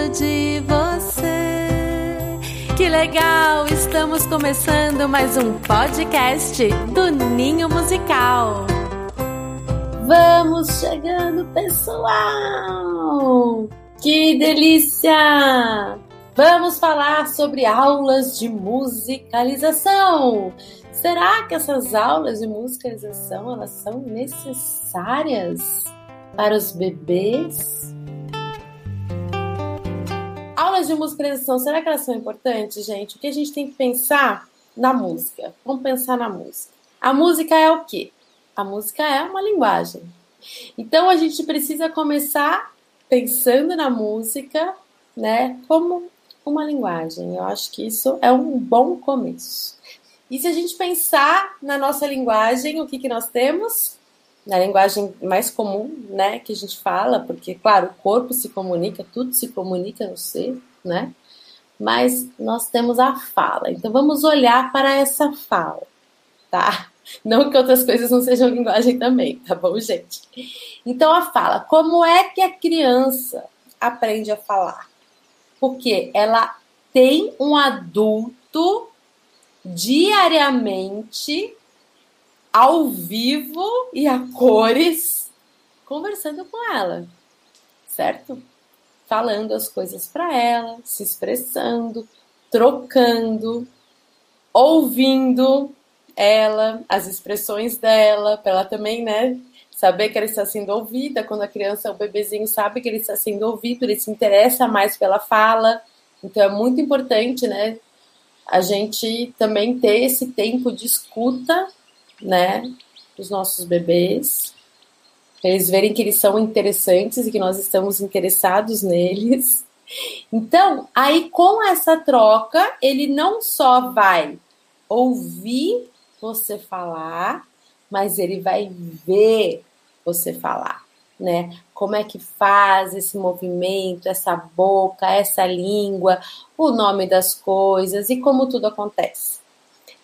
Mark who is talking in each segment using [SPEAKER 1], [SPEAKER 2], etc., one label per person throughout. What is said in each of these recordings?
[SPEAKER 1] gosto de você. Que legal! Estamos começando mais um podcast do Ninho Musical. Vamos chegando, pessoal! Que delícia! Vamos falar sobre aulas de musicalização. Será que essas aulas de musicalização elas são necessárias para os bebês? Aulas de musicalização, será que elas são importantes, gente? O que a gente tem que pensar na música? Vamos pensar na música. A música é o quê? A música é uma linguagem. Então a gente precisa começar pensando na música, né, como uma linguagem. Eu acho que isso é um bom começo. E se a gente pensar na nossa linguagem, o que, que nós temos? Na linguagem mais comum, né, que a gente fala, porque, claro, o corpo se comunica, tudo se comunica no ser, né? Mas nós temos a fala. Então vamos olhar para essa fala, tá? Não que outras coisas não sejam linguagem também, tá bom, gente? Então a fala, como é que a criança aprende a falar? Porque ela tem um adulto diariamente, ao vivo e a cores, conversando com ela, certo? Falando as coisas para ela, se expressando, trocando, ouvindo ela, as expressões dela, para ela também, né, saber que ela está sendo ouvida. Quando a criança, o bebezinho sabe que ele está sendo ouvido, ele se interessa mais pela fala. Então é muito importante, né, a gente também ter esse tempo de escuta, né, dos nossos bebês, para eles verem que eles são interessantes e que nós estamos interessados neles. Então, aí com essa troca, ele não só vai ouvir você falar, mas ele vai ver você falar né? Como é que faz esse movimento, essa boca, essa língua, o nome das coisas e como tudo acontece.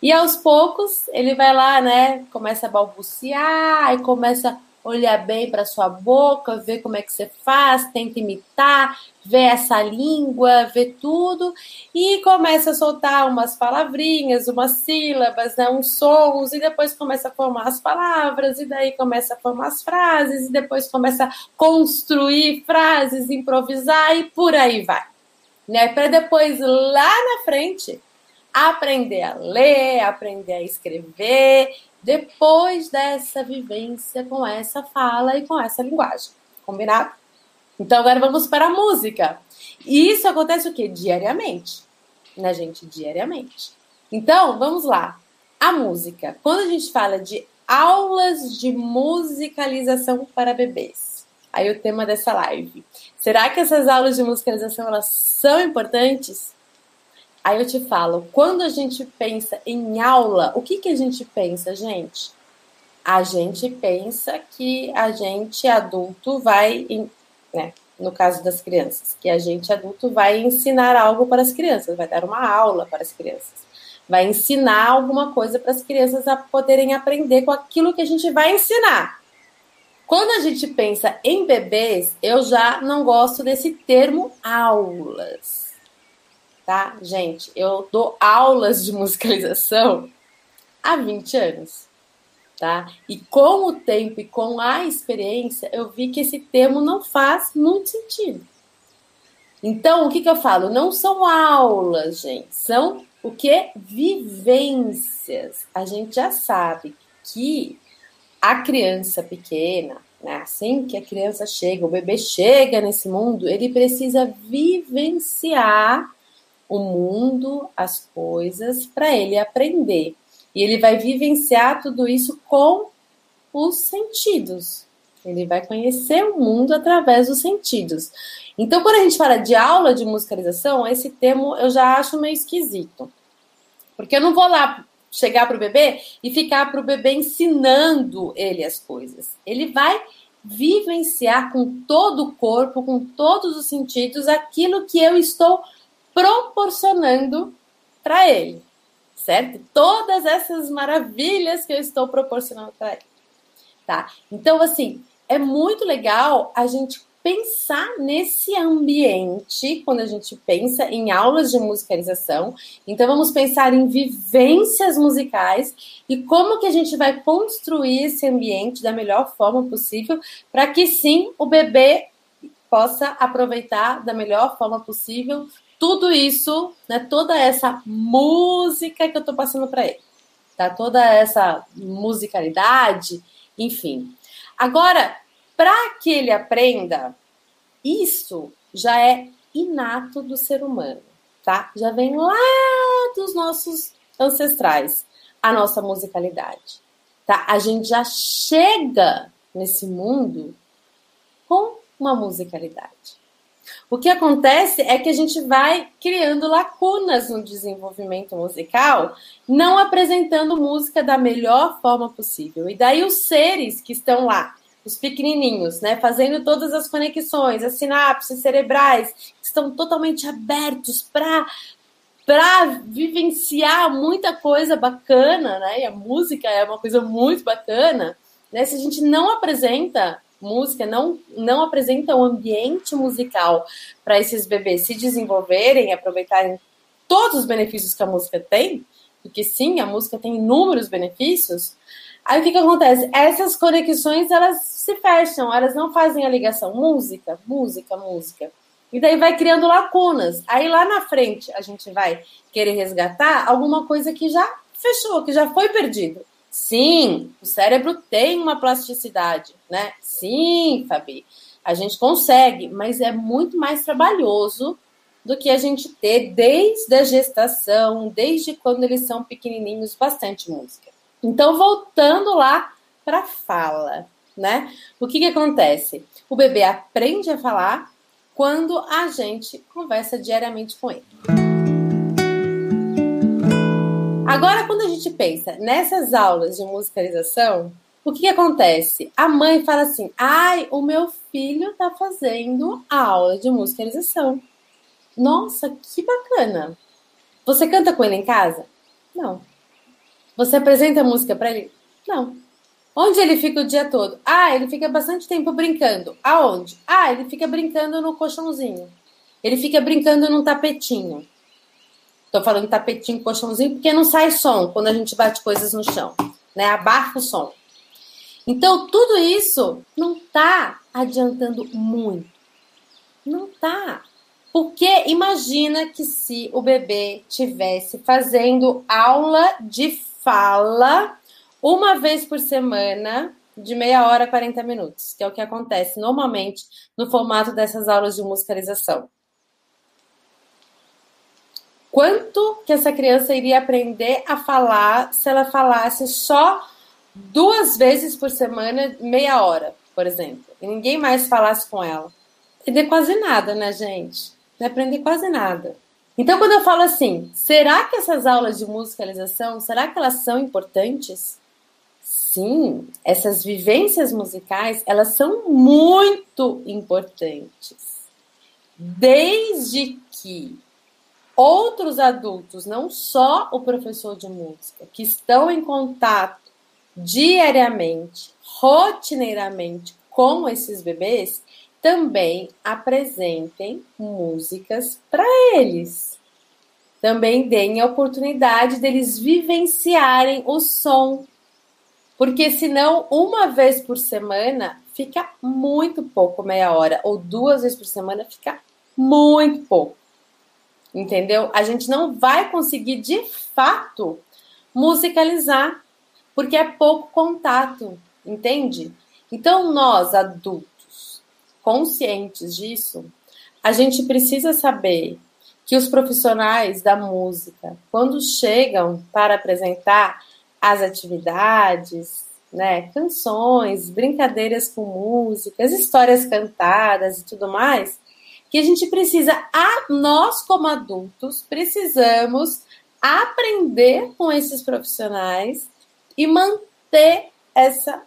[SPEAKER 1] E aos poucos ele vai lá, né? Começa a balbuciar e começa olhar bem para sua boca, ver como é que você faz, tenta imitar, ver essa língua, ver tudo e começa a soltar umas palavrinhas, umas sílabas, né, uns sons e depois começa a formar as palavras e daí começa a formar as frases e depois começa a construir frases, improvisar e por aí vai, né? Para depois lá na frente aprender a ler, aprender a escrever depois dessa vivência com essa fala e com essa linguagem. Combinado? Então agora vamos para a música. E isso acontece o quê? Diariamente. Né, gente? Diariamente. Então, vamos lá. A música. Quando a gente fala de aulas de musicalização para bebês, aí o tema dessa live. Será que essas aulas de musicalização elas são importantes? Aí eu te falo, quando a gente pensa em aula, o que, que a gente pensa, gente? A gente pensa que a gente adulto vai, né, no caso das crianças, que a gente adulto vai ensinar algo para as crianças, vai dar uma aula para as crianças, vai ensinar alguma coisa para as crianças a poderem aprender com aquilo que a gente vai ensinar. Quando a gente pensa em bebês, eu já não gosto desse termo aulas tá? Gente, eu dou aulas de musicalização há 20 anos, tá? E com o tempo e com a experiência, eu vi que esse termo não faz muito sentido. Então, o que, que eu falo? Não são aulas, gente, são o que? Vivências. A gente já sabe que a criança pequena, né, assim que a criança chega, o bebê chega nesse mundo, ele precisa vivenciar o mundo, as coisas, para ele aprender. E ele vai vivenciar tudo isso com os sentidos. Ele vai conhecer o mundo através dos sentidos. Então, quando a gente fala de aula de musicalização, esse termo eu já acho meio esquisito. Porque eu não vou lá chegar para o bebê e ficar para o bebê ensinando ele as coisas. Ele vai vivenciar com todo o corpo, com todos os sentidos, aquilo que eu estou proporcionando para ele, certo? Todas essas maravilhas que eu estou proporcionando para ele, tá? Então, assim, é muito legal a gente pensar nesse ambiente quando a gente pensa em aulas de musicalização. Então vamos pensar em vivências musicais e como que a gente vai construir esse ambiente da melhor forma possível para que sim o bebê possa aproveitar da melhor forma possível tudo isso, né, toda essa música que eu estou passando para ele, tá? Toda essa musicalidade, enfim. Agora, para que ele aprenda, isso já é inato do ser humano, tá? Já vem lá dos nossos ancestrais, a nossa musicalidade, tá? A gente já chega nesse mundo com uma musicalidade. O que acontece é que a gente vai criando lacunas no desenvolvimento musical, não apresentando música da melhor forma possível. E daí os seres que estão lá, os pequenininhos, né, fazendo todas as conexões, as sinapses cerebrais, estão totalmente abertos para para vivenciar muita coisa bacana, né? E a música é uma coisa muito bacana, né? Se a gente não apresenta música, não, não apresenta um ambiente musical para esses bebês se desenvolverem, aproveitarem todos os benefícios que a música tem, porque sim, a música tem inúmeros benefícios. Aí o que, que acontece? Essas conexões elas se fecham, elas não fazem a ligação música, música, música. E daí vai criando lacunas. Aí lá na frente a gente vai querer resgatar alguma coisa que já fechou, que já foi perdido. Sim, o cérebro tem uma plasticidade, né? Sim, Fabi, a gente consegue, mas é muito mais trabalhoso do que a gente ter desde a gestação, desde quando eles são pequenininhos, bastante música. Então, voltando lá para fala, né? O que, que acontece? O bebê aprende a falar quando a gente conversa diariamente com ele. Agora, quando a gente pensa nessas aulas de musicalização, o que, que, acontece? A mãe fala assim: ai, o meu filho tá fazendo a aula de musicalização. Nossa, que bacana! Você canta com ele em casa? Não. Você apresenta música para ele? Não. Onde ele fica o dia todo? Ah, ele fica bastante tempo brincando. Aonde? Ah, ele fica brincando no colchãozinho. Ele fica brincando num tapetinho. Tô falando tapetinho, colchãozinho, porque não sai som quando a gente bate coisas no chão, né? Abafa o som. Então, tudo isso não tá adiantando muito. Não tá. Porque imagina que se o bebê tivesse fazendo aula de fala uma vez por semana, de meia hora a 40 minutos, que é o que acontece normalmente no formato dessas aulas de musicalização quanto que essa criança iria aprender a falar se ela falasse só duas vezes por semana, meia hora, por exemplo, e ninguém mais falasse com ela. Aprender quase nada, né, gente? Não aprender quase nada. Então, quando eu falo assim, será que essas aulas de musicalização, será que elas são importantes? Sim, essas vivências musicais, elas são muito importantes. Desde que outros adultos, não só o professor de música, que estão em contato diariamente, rotineiramente com esses bebês, também apresentem músicas para eles. Também deem a oportunidade deles vivenciarem o som. Porque senão, uma vez por semana fica muito pouco, meia hora, ou duas vezes por semana fica muito pouco entendeu? A gente não vai conseguir de fato musicalizar, porque é pouco contato, entende? Então, nós adultos, conscientes disso, a gente precisa saber que os profissionais da música, quando chegam para apresentar as atividades, né, canções, brincadeiras com músicas, histórias cantadas e tudo mais, que a gente precisa, a nós como adultos, precisamos aprender com esses profissionais e manter essa,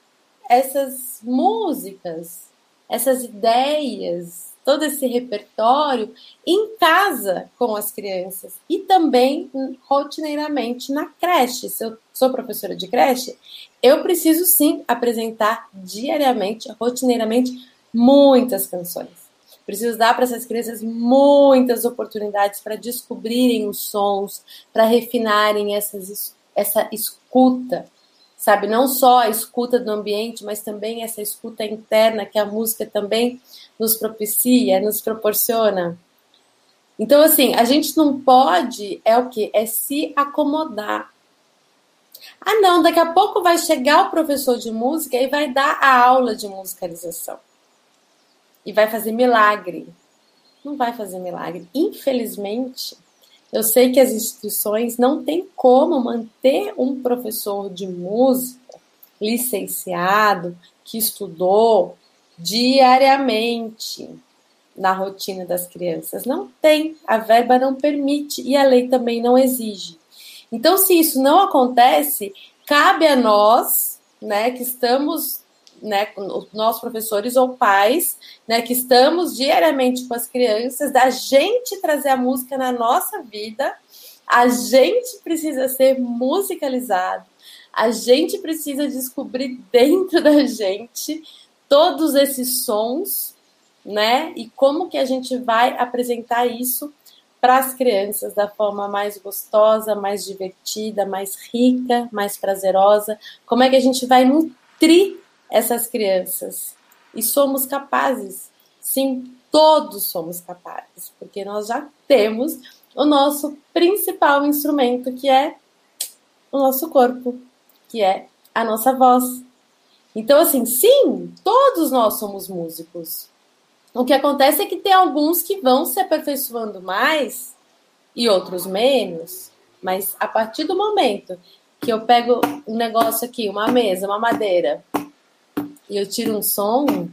[SPEAKER 1] essas músicas, essas ideias, todo esse repertório em casa com as crianças e também rotineiramente na creche. Se eu sou professora de creche, eu preciso sim apresentar diariamente, rotineiramente, muitas canções. Preciso dar para essas crianças muitas oportunidades para descobrirem os sons, para refinarem essas, essa escuta, sabe? Não só a escuta do ambiente, mas também essa escuta interna que a música também nos propicia, nos proporciona. Então, assim, a gente não pode, é o que? É se acomodar. Ah, não, daqui a pouco vai chegar o professor de música e vai dar a aula de musicalização. E vai fazer milagre. Não vai fazer milagre. Infelizmente, eu sei que as instituições não têm como manter um professor de música licenciado que estudou diariamente na rotina das crianças. Não tem, a verba não permite e a lei também não exige. Então, se isso não acontece, cabe a nós, né, que estamos, né, nós professores ou pais, né, que estamos diariamente com as crianças, da gente trazer a música na nossa vida. A gente precisa ser musicalizado. A gente precisa descobrir dentro da gente todos esses sons, né? E como que a gente vai apresentar isso para as crianças da forma mais gostosa, mais divertida, mais rica, mais prazerosa? Como é que a gente vai nutrir essas crianças? E somos capazes, sim, todos somos capazes, porque nós já temos o nosso principal instrumento, que é o nosso corpo, que é a nossa voz. Então, assim, sim, todos nós somos músicos. O que acontece é que tem alguns que vão se aperfeiçoando mais e outros menos, mas a partir do momento que eu pego um negócio aqui, uma mesa, uma madeira, e eu tiro um som, o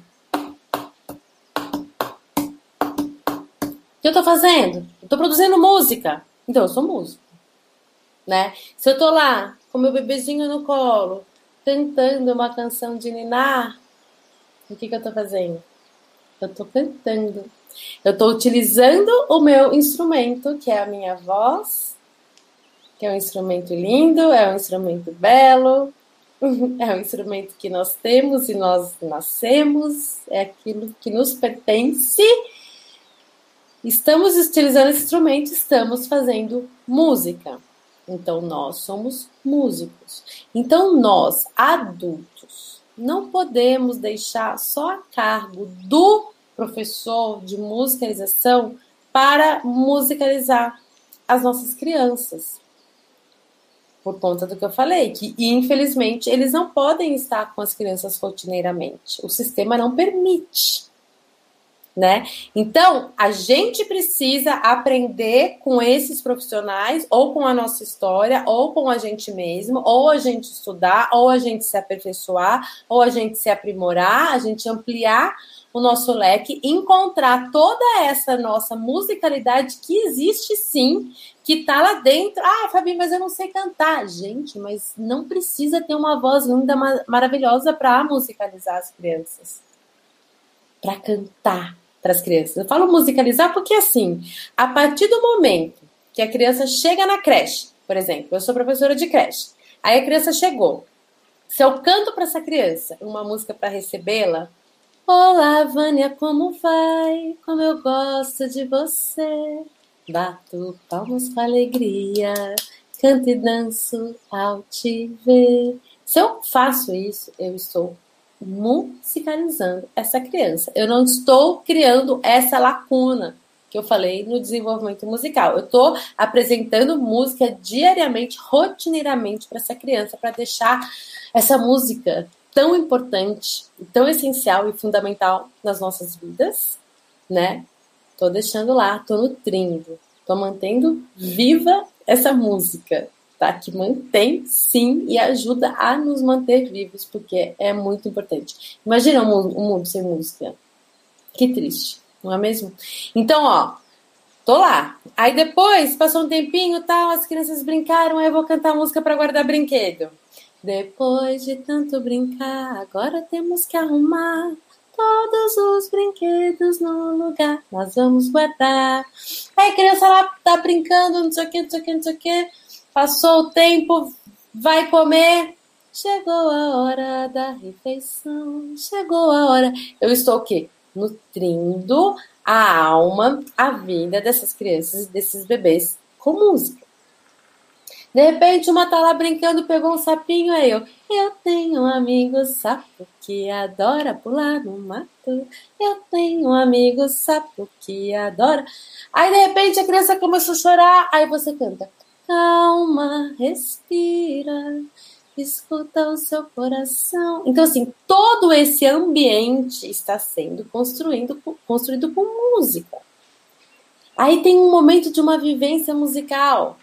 [SPEAKER 1] que eu tô fazendo? Eu tô produzindo música. Então eu sou músico, né? Se eu tô lá com meu bebezinho no colo, cantando uma canção de Ninar, o que que eu tô fazendo? Eu estou cantando. Eu estou utilizando o meu instrumento, que é a minha voz, que é um instrumento lindo, é um instrumento belo, é um instrumento que nós temos e nós nascemos, é aquilo que nos pertence. Estamos utilizando esse instrumento, estamos fazendo música. Então, nós somos músicos. Então, nós, adultos, não podemos deixar só a cargo do professor de musicalização para musicalizar as nossas crianças. Por conta do que eu falei, que infelizmente eles não podem estar com as crianças rotineiramente. O sistema não permite né? Então, a gente precisa aprender com esses profissionais, ou com a nossa história, ou com a gente mesmo, ou a gente estudar, ou a gente se aperfeiçoar, ou a gente se aprimorar, a gente ampliar o nosso leque, encontrar toda essa nossa musicalidade que existe sim, que tá lá dentro. Ah, Fabi, mas eu não sei cantar. Gente, mas não precisa ter uma voz linda, maravilhosa para musicalizar as crianças. Para cantar para as crianças. Eu falo musicalizar porque, assim, a partir do momento que a criança chega na creche, por exemplo, eu sou professora de creche, aí a criança chegou. Se eu canto para essa criança uma música para recebê-la, Olá, Vânia, como vai? Como eu gosto de você. Bato palmas com alegria, canto e danço ao te ver. Se eu faço isso, eu estou musicalizando essa criança. Eu não estou criando essa lacuna que eu falei no desenvolvimento musical. Eu estou apresentando música diariamente, rotineiramente para essa criança, para deixar essa música tão importante, tão essencial e fundamental nas nossas vidas, né? Tô deixando lá, tô nutrindo, tô mantendo viva essa música, tá? Que mantém, sim, e ajuda a nos manter vivos, porque é muito importante. Imagina um mundo, um mundo sem música. Que triste, não é mesmo? Então, ó, tô lá. Aí depois, passou um tempinho, tal, as crianças brincaram, aí eu vou cantar música para guardar brinquedo. Depois de tanto brincar, agora temos que arrumar todos os brinquedos no lugar. Nós vamos guardar. Aí criança lá tá brincando, não sei o que, não sei o que, não sei o que. Passou o tempo, vai comer, Chegou a hora da refeição, chegou a hora. Eu estou o quê? Nutrindo a alma, a vida dessas crianças, desses bebês com música. De repente, uma tá lá brincando, pegou um sapinho, aí eu. Eu tenho um amigo sapo que adora pular no mato. Eu tenho um amigo sapo que adora. Aí, de repente, a criança começou a chorar, aí você canta. Calma, respira escuta o seu coração. Então, assim, todo esse ambiente está sendo construído, construído com música. Aí tem um momento de uma vivência musical,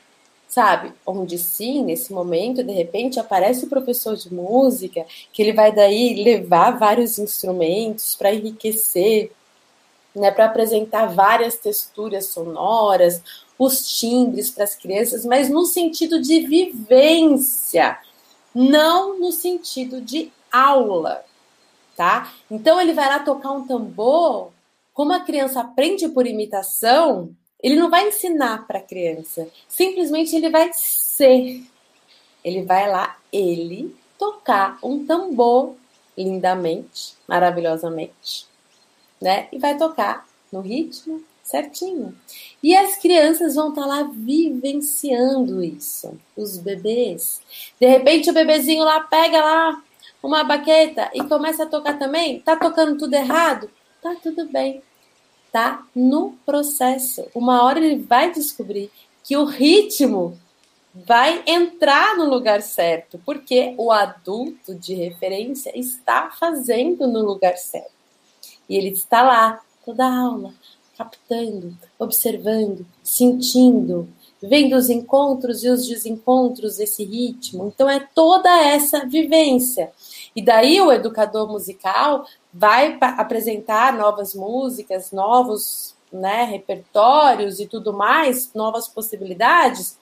[SPEAKER 1] sabe? Onde sim, nesse momento, de repente, aparece o professor de música, que ele vai daí levar vários instrumentos para enriquecer, né, para apresentar várias texturas sonoras, os timbres para as crianças, mas no sentido de vivência não no sentido de aula, tá? Então ele vai lá tocar um tambor, como a criança aprende por imitação, ele não vai ensinar para a criança, simplesmente ele vai ser. Ele vai lá, ele tocar um tambor lindamente, maravilhosamente, né? E vai tocar no ritmo certinho. E as crianças vão estar tá lá vivenciando isso, os bebês. De repente o bebezinho lá pega lá uma baqueta e começa a tocar também. Tá tocando tudo errado? Tá tudo bem. Tá no processo. Uma hora ele vai descobrir que o ritmo vai entrar no lugar certo, porque o adulto de referência está fazendo no lugar certo. E ele está lá toda aula, captando, observando, sentindo, vendo os encontros e os desencontros desse ritmo. Então é toda essa vivência. E daí o educador musical vai apresentar novas músicas, novos né, repertórios e tudo mais, novas possibilidades.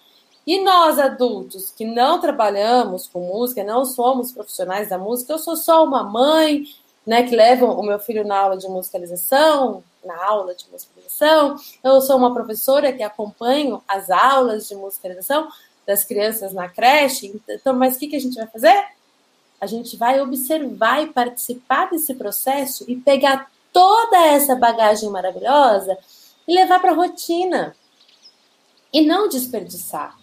[SPEAKER 1] E nós adultos que não trabalhamos com música, não somos profissionais da música, eu sou só uma mãe, né, que leva o meu filho na aula de musicalização, na aula de musicalização. Eu sou uma professora que acompanho as aulas de musicalização das crianças na creche. Então, mas o que, que a gente vai fazer? A gente vai observar e participar desse processo e pegar toda essa bagagem maravilhosa e levar para a rotina. E não desperdiçar.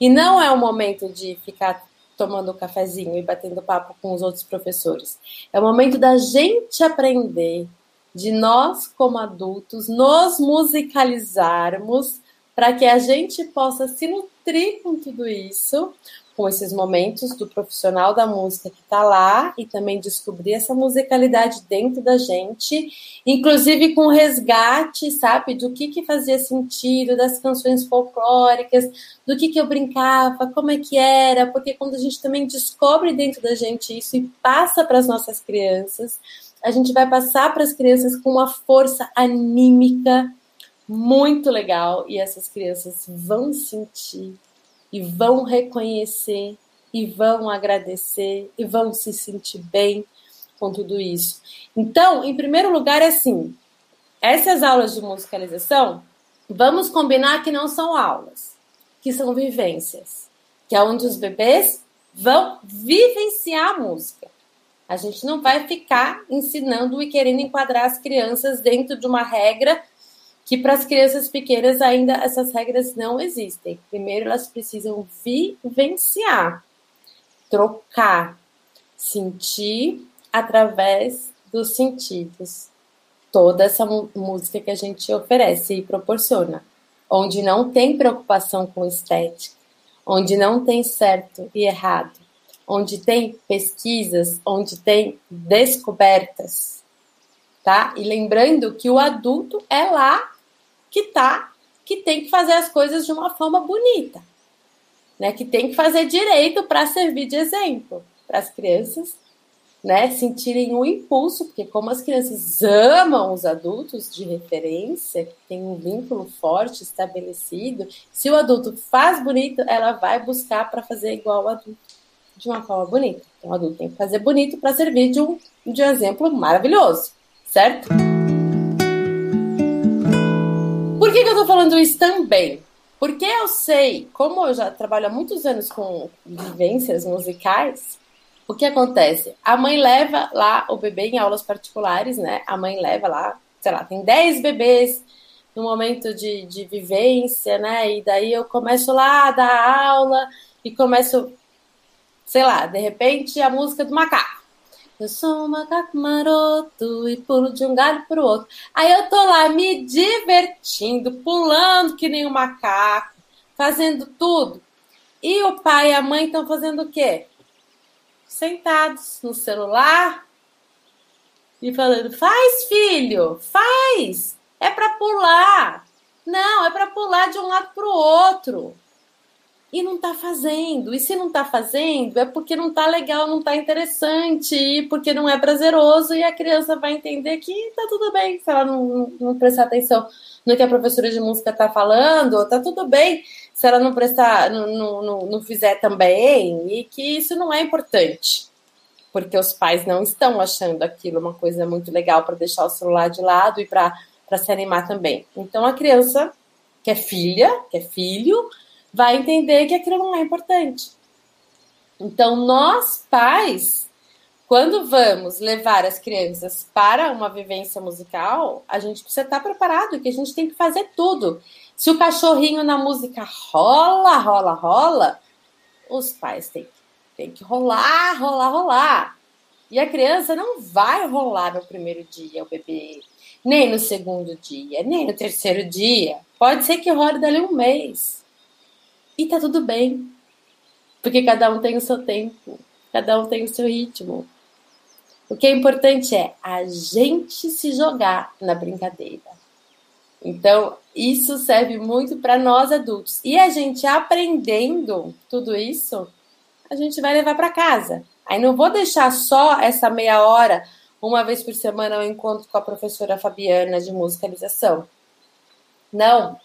[SPEAKER 1] E não é o momento de ficar tomando um cafezinho e batendo papo com os outros professores. É o momento da gente aprender, de nós, como adultos, nos musicalizarmos para que a gente possa se nutrir com tudo isso, com esses momentos do profissional da música que está lá e também descobrir essa musicalidade dentro da gente, inclusive com resgate, sabe, do que que fazia sentido, das canções folclóricas, do que que eu brincava, como é que era, porque quando a gente também descobre dentro da gente isso e passa para as nossas crianças, a gente vai passar para as crianças com uma força anímica muito legal e essas crianças vão sentir e vão reconhecer e vão agradecer e vão se sentir bem com tudo isso. Então, em primeiro lugar, é assim: essas aulas de musicalização, vamos combinar que não são aulas, que são vivências, que é onde os bebês vão vivenciar a música. A gente não vai ficar ensinando e querendo enquadrar as crianças dentro de uma regra que para as crianças pequenas ainda essas regras não existem. Primeiro elas precisam vivenciar, trocar, sentir através dos sentidos toda essa música que a gente oferece e proporciona, onde não tem preocupação com estética, onde não tem certo e errado, onde tem pesquisas, onde tem descobertas, tá? E lembrando que o adulto é lá que tá, que tem que fazer as coisas de uma forma bonita, né? Que tem que fazer direito para servir de exemplo para as crianças, né? Sentirem um impulso, porque como as crianças amam os adultos de referência, que tem um vínculo forte estabelecido, se o adulto faz bonito, ela vai buscar para fazer igual ao adulto de uma forma bonita. Então, o adulto tem que fazer bonito para servir de um, de um exemplo maravilhoso, certo? Que, que eu estou falando isso também? Porque eu sei, como eu já trabalho há muitos anos com vivências musicais, o que acontece? A mãe leva lá o bebê em aulas particulares, né? A mãe leva lá, sei lá, tem 10 bebês no momento de, de vivência, né? E daí eu começo lá a dar aula e começo, sei lá, de repente a música do macaco. Eu sou um macaco maroto e pulo de um galho pro outro. Aí eu tô lá me divertindo, pulando que nem um macaco, fazendo tudo. E o pai e a mãe estão fazendo o quê? sentados no celular e falando: faz, filho, faz, é para pular. Não, é para pular de um lado para o outro. E não está fazendo. E se não está fazendo, é porque não está legal, não está interessante, porque não é prazeroso, e a criança vai entender que está tudo bem se ela não, não prestar atenção no que a professora de música está falando, está tudo bem se ela não prestar, não, não, não fizer também, e que isso não é importante. Porque os pais não estão achando aquilo uma coisa muito legal para deixar o celular de lado e para se animar também. Então a criança, que é filha, que é filho, vai entender que aquilo não é importante. Então, nós, pais, quando vamos levar as crianças para uma vivência musical, a gente precisa estar preparado, que a gente tem que fazer tudo. Se o cachorrinho na música rola, rola, rola, os pais têm, têm que rolar, rolar, rolar. E a criança não vai rolar no primeiro dia, o bebê, nem no segundo dia, nem no terceiro dia. Pode ser que role dali um mês. E tá tudo bem. Porque cada um tem o seu tempo, cada um tem o seu ritmo. O que é importante é a gente se jogar na brincadeira. Então, isso serve muito para nós adultos. E a gente aprendendo tudo isso, a gente vai levar para casa. Aí não vou deixar só essa meia hora, uma vez por semana, eu encontro com a professora Fabiana de musicalização. Não,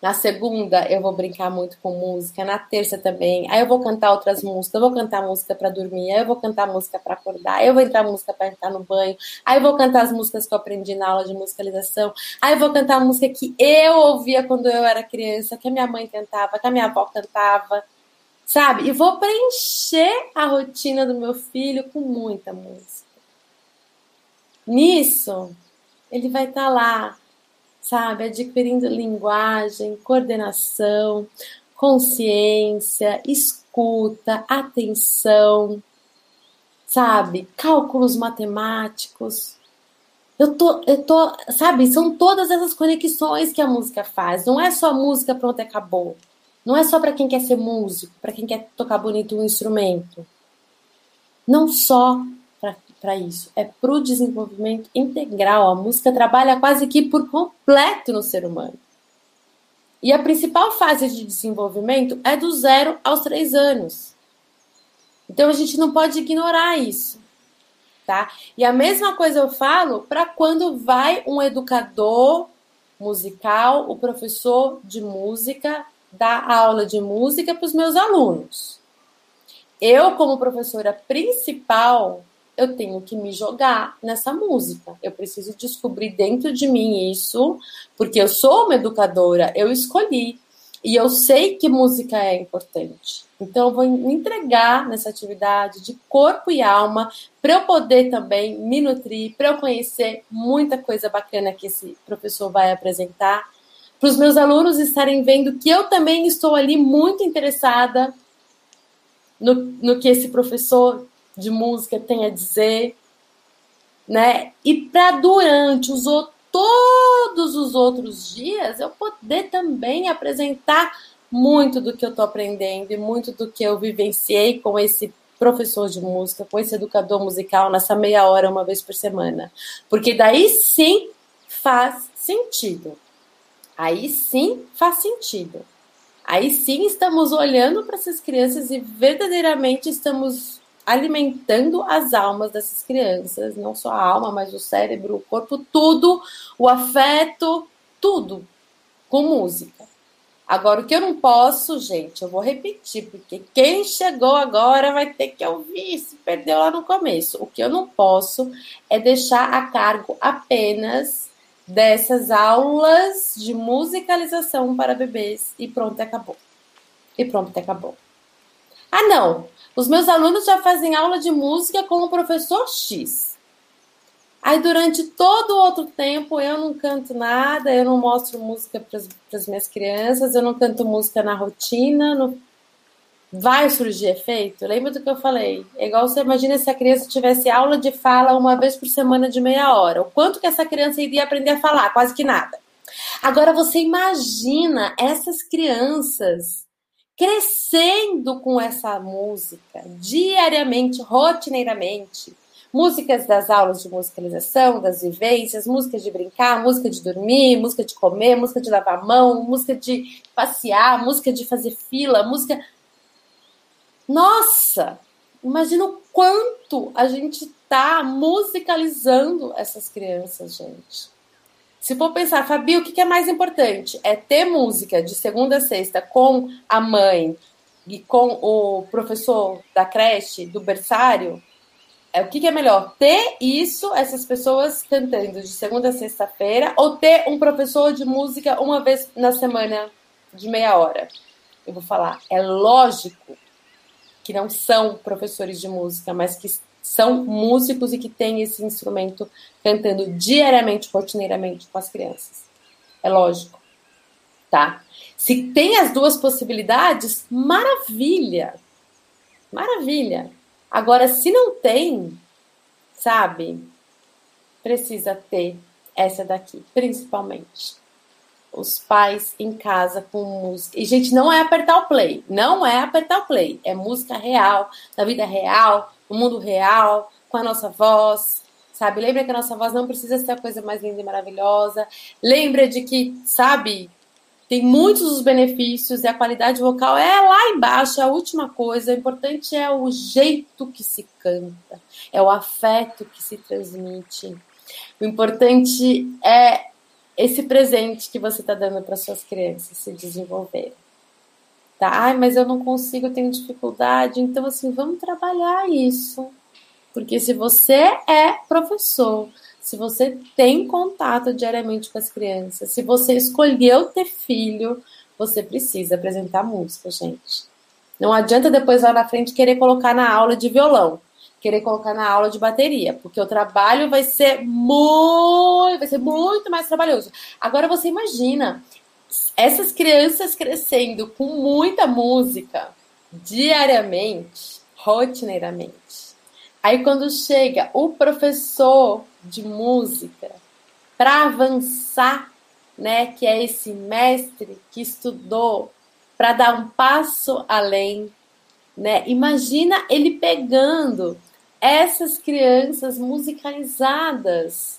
[SPEAKER 1] na segunda eu vou brincar muito com música, na terça também. Aí eu vou cantar outras músicas, eu vou cantar música para dormir, aí eu vou cantar música para acordar, aí eu vou entrar música para entrar no banho, aí eu vou cantar as músicas que eu aprendi na aula de musicalização, aí eu vou cantar a música que eu ouvia quando eu era criança, que a minha mãe cantava, que a minha avó cantava, sabe? E vou preencher a rotina do meu filho com muita música. Nisso, ele vai estar tá lá sabe? Adquirindo linguagem, coordenação, consciência, escuta, atenção, sabe? Cálculos matemáticos. Eu tô, eu tô, sabe? São todas essas conexões que a música faz. Não é só música, pronto, acabou. Não é só para quem quer ser músico, para quem quer tocar bonito um instrumento. Não só para isso, é para o desenvolvimento integral. A música trabalha quase que por completo no ser humano. E a principal fase de desenvolvimento é do zero aos três anos. Então a gente não pode ignorar isso. Tá? E a mesma coisa eu falo para quando vai um educador musical, o professor de música, dar aula de música para os meus alunos. Eu, como professora principal, eu tenho que me jogar nessa música. Eu preciso descobrir dentro de mim isso, porque eu sou uma educadora, eu escolhi. E eu sei que música é importante. Então, eu vou me entregar nessa atividade de corpo e alma para eu poder também me nutrir, para eu conhecer muita coisa bacana que esse professor vai apresentar, para os meus alunos estarem vendo que eu também estou ali muito interessada no, no que esse professor de música tem a dizer, né? E para durante os todos os outros dias eu poder também apresentar muito do que eu estou aprendendo e muito do que eu vivenciei com esse professor de música, com esse educador musical nessa meia hora uma vez por semana. Porque daí sim faz sentido. Aí sim faz sentido. Aí sim estamos olhando para essas crianças e verdadeiramente estamos alimentando as almas dessas crianças, não só a alma, mas o cérebro, o corpo, tudo, o afeto, tudo, com música. Agora, o que eu não posso, gente, eu vou repetir, porque quem chegou agora vai ter que ouvir, se perdeu lá no começo. O que eu não posso é deixar a cargo apenas dessas aulas de musicalização para bebês e pronto, acabou. E pronto, acabou. Ah, não. Os meus alunos já fazem aula de música com o professor X. Aí durante todo o outro tempo eu não canto nada, eu não mostro música para as minhas crianças, eu não canto música na rotina, não... vai surgir efeito? Lembra do que eu falei? É igual você imagina se a criança tivesse aula de fala uma vez por semana de meia hora. O quanto que essa criança iria aprender a falar? Quase que nada. Agora você imagina essas crianças crescendo com essa música diariamente, rotineiramente. Músicas das aulas de musicalização, das vivências, músicas de brincar, música de dormir, música de comer, música de lavar a mão, música de passear, música de fazer fila, música. Nossa! Imagina o quanto a gente está musicalizando essas crianças, gente. Se for pensar, Fabi, o que é mais importante? É ter música de segunda a sexta com a mãe e com o professor da creche, do berçário? É, o que, é melhor? Ter isso, essas pessoas cantando de segunda a sexta-feira, ou ter um professor de música uma vez na semana de meia hora? Eu vou falar, é lógico que não são professores de música, mas que são músicos e que têm esse instrumento cantando diariamente, rotineiramente com as crianças. É lógico, tá? Se tem as duas possibilidades, maravilha, maravilha. Agora, se não tem, sabe, precisa ter essa daqui, principalmente. Os pais em casa com música. E, gente, não é apertar o play. Não é apertar o play. É música real, da vida real, no mundo real, com a nossa voz, sabe? Lembra que a nossa voz não precisa ser a coisa mais linda e maravilhosa. Lembra de que, sabe, tem muitos os benefícios e a qualidade vocal é lá embaixo, é a última coisa. O importante é o jeito que se canta, é o afeto que se transmite. O importante é esse presente que você está dando para suas crianças se desenvolverem tá? Ai, mas eu não consigo, eu tenho dificuldade. Então, assim, vamos trabalhar isso. Porque se você é professor, se você tem contato diariamente com as crianças, se você escolheu ter filho, você precisa apresentar música, gente. Não adianta depois lá na frente querer colocar na aula de violão, querer colocar na aula de bateria, porque o trabalho vai ser muito, vai ser muito mais trabalhoso. Agora você imagina, essas crianças crescendo com muita música diariamente, rotineiramente. Aí quando chega o professor de música para avançar, né, que é esse mestre que estudou para dar um passo além, né? Imagina ele pegando essas crianças musicalizadas.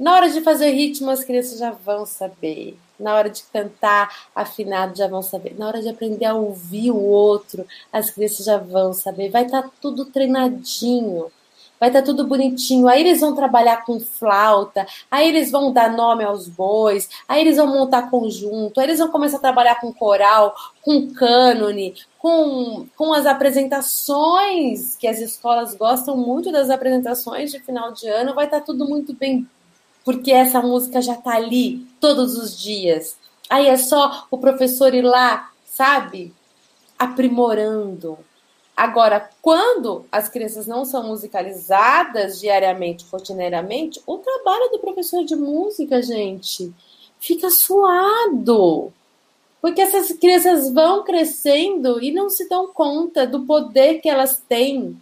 [SPEAKER 1] Na hora de fazer ritmo, as crianças já vão saber na hora de cantar afinado já vão saber, na hora de aprender a ouvir o outro, as crianças já vão saber, vai estar tá tudo treinadinho, vai estar tá tudo bonitinho. Aí eles vão trabalhar com flauta, aí eles vão dar nome aos bois, aí eles vão montar conjunto, aí eles vão começar a trabalhar com coral, com cânone, com, com as apresentações, que as escolas gostam muito das apresentações de final de ano, vai estar tá tudo muito bem porque essa música já tá ali todos os dias. Aí é só o professor ir lá, sabe? Aprimorando. Agora, quando as crianças não são musicalizadas diariamente, rotineiramente, o trabalho do professor de música, gente, fica suado. Porque essas crianças vão crescendo e não se dão conta do poder que elas têm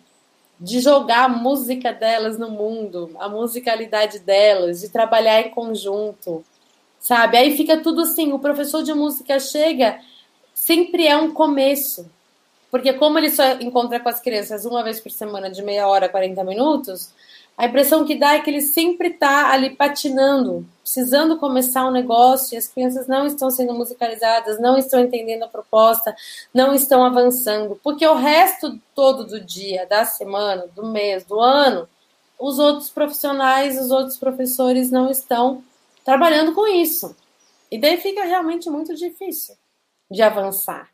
[SPEAKER 1] de jogar a música delas no mundo, a musicalidade delas, de trabalhar em conjunto, sabe? Aí fica tudo assim, o professor de música chega, sempre é um começo. Porque como ele só encontra com as crianças uma vez por semana, de meia hora, 40 minutos, a impressão que dá é que ele sempre está ali patinando, precisando começar um negócio e as crianças não estão sendo musicalizadas, não estão entendendo a proposta, não estão avançando, porque o resto todo do dia, da semana, do mês, do ano, os outros profissionais, os outros professores não estão trabalhando com isso. E daí fica realmente muito difícil de avançar.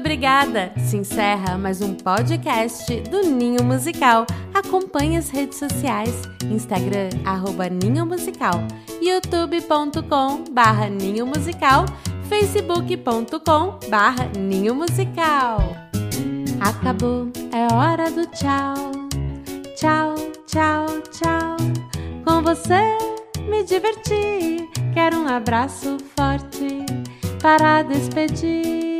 [SPEAKER 1] Obrigada! Se encerra mais um podcast do Ninho Musical. Acompanhe as redes sociais, Instagram, arroba Ninho Musical, youtube.com barra Ninho Musical, facebook.com barra Ninho Musical. Acabou, é hora do tchau. Tchau, tchau, tchau. Com você me diverti. Quero um abraço forte para despedir.